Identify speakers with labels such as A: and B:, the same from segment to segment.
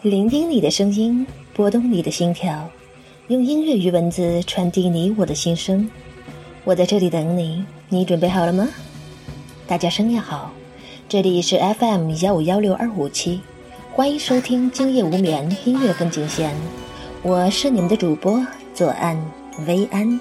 A: 聆听你的声音，拨动你的心跳，用音乐与文字传递你我的心声。我在这里等你，你准备好了吗？大家深夜好，这里是 FM 幺五幺六二五七，欢迎收听今夜无眠音乐风景线，我是你们的主播左岸薇安。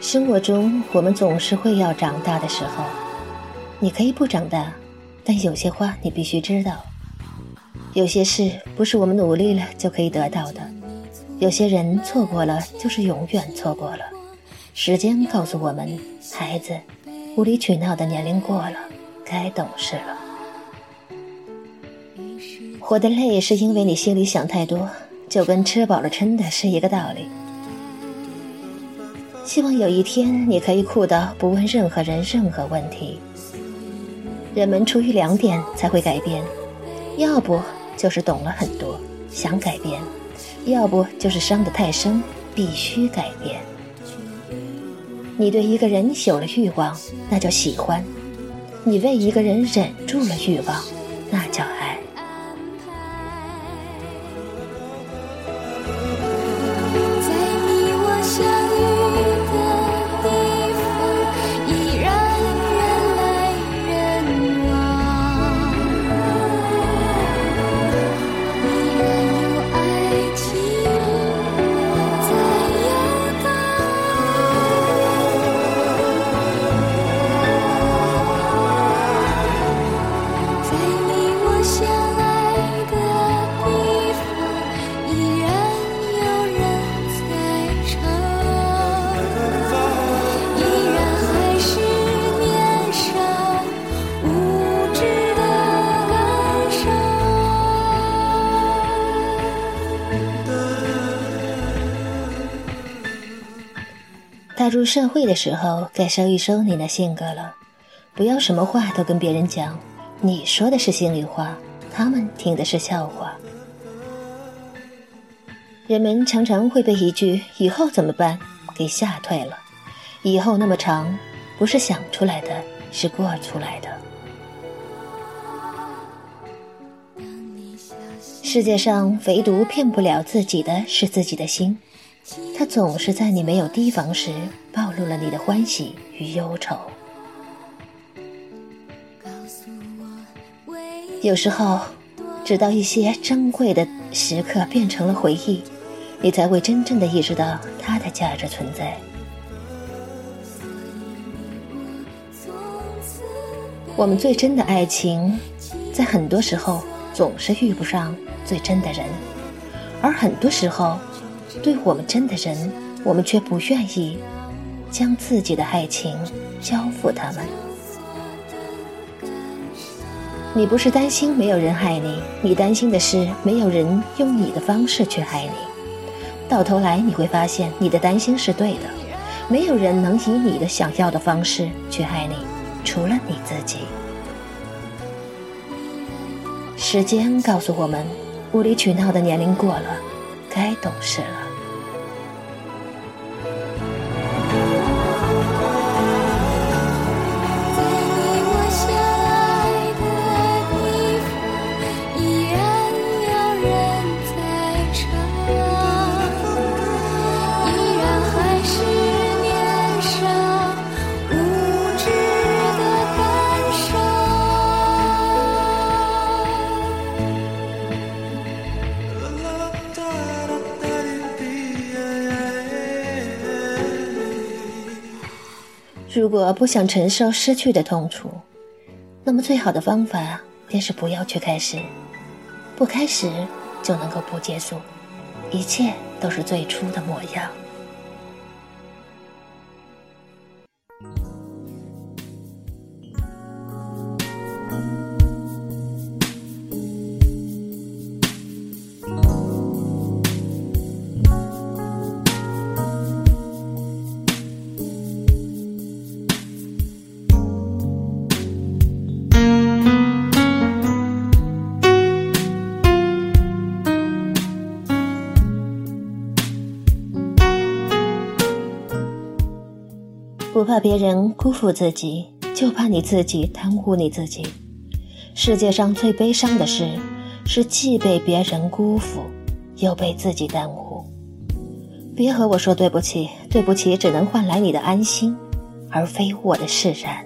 A: 生活中，我们总是会要长大的时候。你可以不长大，但有些话你必须知道。有些事不是我们努力了就可以得到的，有些人错过了就是永远错过了。时间告诉我们，孩子，无理取闹的年龄过了，该懂事了。活得累是因为你心里想太多，就跟吃饱了撑的是一个道理。希望有一天你可以酷到不问任何人任何问题。人们出于两点才会改变，要不就是懂了很多想改变，要不就是伤得太深必须改变。你对一个人有了欲望，那叫喜欢；你为一个人忍住了欲望，那叫爱。社会的时候，该收一收你那性格了。不要什么话都跟别人讲，你说的是心里话，他们听的是笑话。人们常常会被一句“以后怎么办”给吓退了。以后那么长，不是想出来的，是过出来的。世界上唯独骗不了自己的是自己的心。他总是在你没有提防时，暴露了你的欢喜与忧愁。有时候，直到一些珍贵的时刻变成了回忆，你才会真正的意识到它的价值存在。我们最真的爱情，在很多时候总是遇不上最真的人，而很多时候。对我们真的人，我们却不愿意将自己的爱情交付他们。你不是担心没有人爱你，你担心的是没有人用你的方式去爱你。到头来你会发现，你的担心是对的，没有人能以你的想要的方式去爱你，除了你自己。时间告诉我们，无理取闹的年龄过了，该懂事了。果不想承受失去的痛楚，那么最好的方法便是不要去开始，不开始就能够不结束。一切都是最初的模样。怕别人辜负自己，就怕你自己耽误你自己。世界上最悲伤的事，是既被别人辜负，又被自己耽误。别和我说对不起，对不起只能换来你的安心，而非我的释然。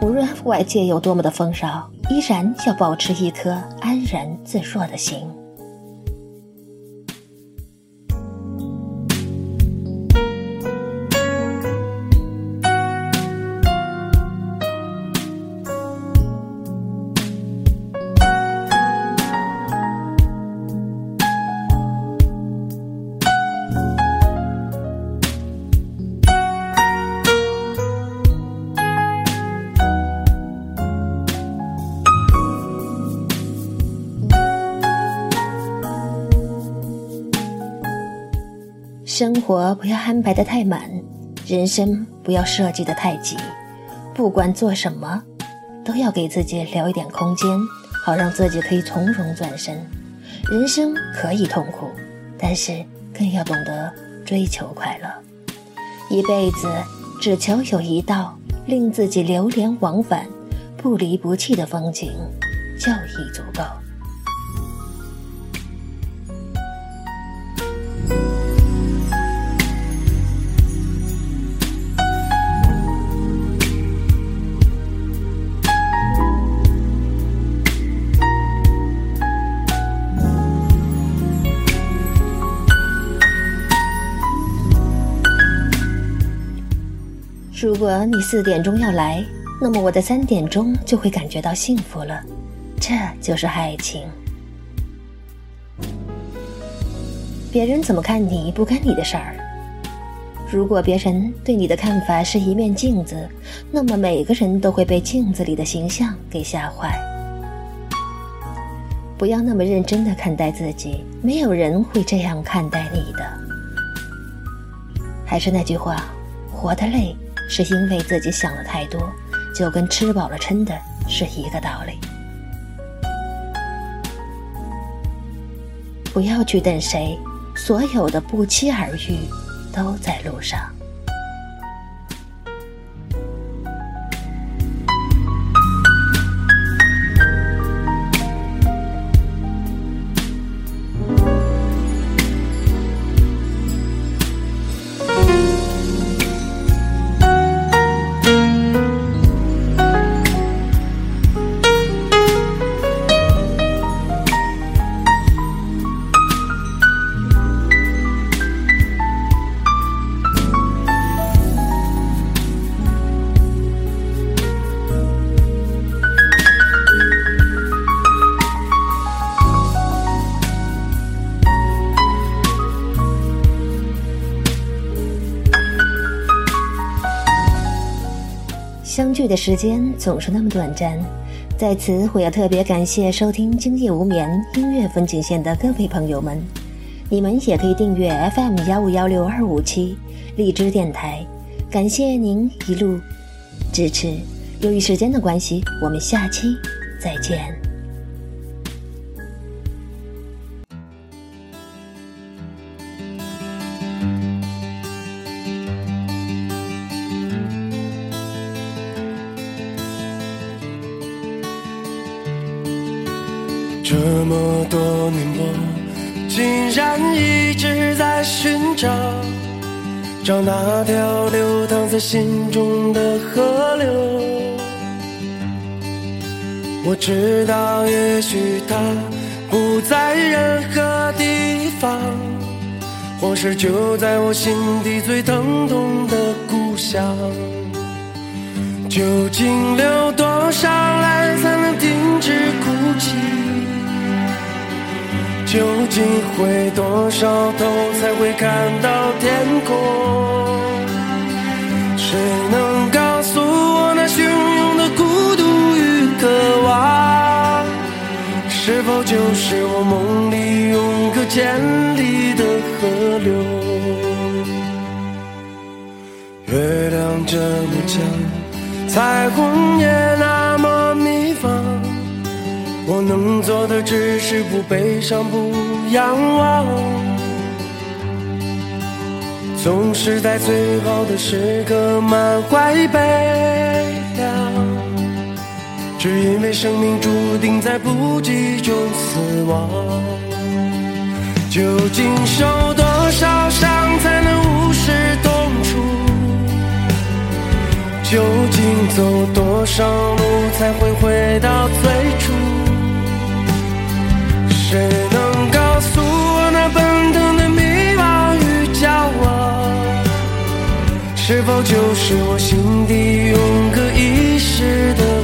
A: 无论外界有多么的风骚，依然要保持一颗安然自若的心。生活不要安排的太满，人生不要设计的太急。不管做什么，都要给自己留一点空间，好让自己可以从容转身。人生可以痛苦，但是更要懂得追求快乐。一辈子只求有一道令自己流连忘返、不离不弃的风景，就已足够。如果你四点钟要来，那么我的三点钟就会感觉到幸福了，这就是爱情。别人怎么看你不干你的事儿。如果别人对你的看法是一面镜子，那么每个人都会被镜子里的形象给吓坏。不要那么认真的看待自己，没有人会这样看待你的。还是那句话，活得累。是因为自己想的太多，就跟吃饱了撑的是一个道理。不要去等谁，所有的不期而遇都在路上。去的时间总是那么短暂，在此我要特别感谢收听《今夜无眠》音乐风景线的各位朋友们，你们也可以订阅 FM 幺五幺六二五七荔枝电台，感谢您一路支持。由于时间的关系，我们下期再见。
B: 这么多年，我竟然一直在寻找，找那条流淌在心中的河流。我知道，也许它不在任何地方，或是就在我心底最疼痛的故乡。究竟流多少泪，才能停止哭泣？究竟回多少头才会看到天空？谁能告诉我那汹涌的孤独与渴望，是否就是我梦里永隔千里的河流？月亮这么强，彩虹也那么迷放。能做的只是不悲伤，不仰望。总是在最好的时刻满怀悲凉，只因为生命注定在不羁中死亡。究竟受多少伤才能无视痛楚？究竟走多少路才会回到最？谁能告诉我那奔腾的迷惘与骄傲，是否就是我心底永隔一世的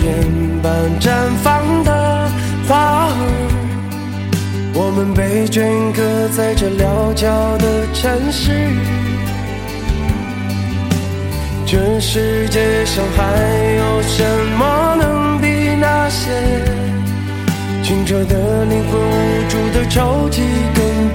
B: 天般绽放的花儿，我们被镌刻在这潦草的城市。这世界上还有什么能比那些清澈的灵魂、无助的抽泣更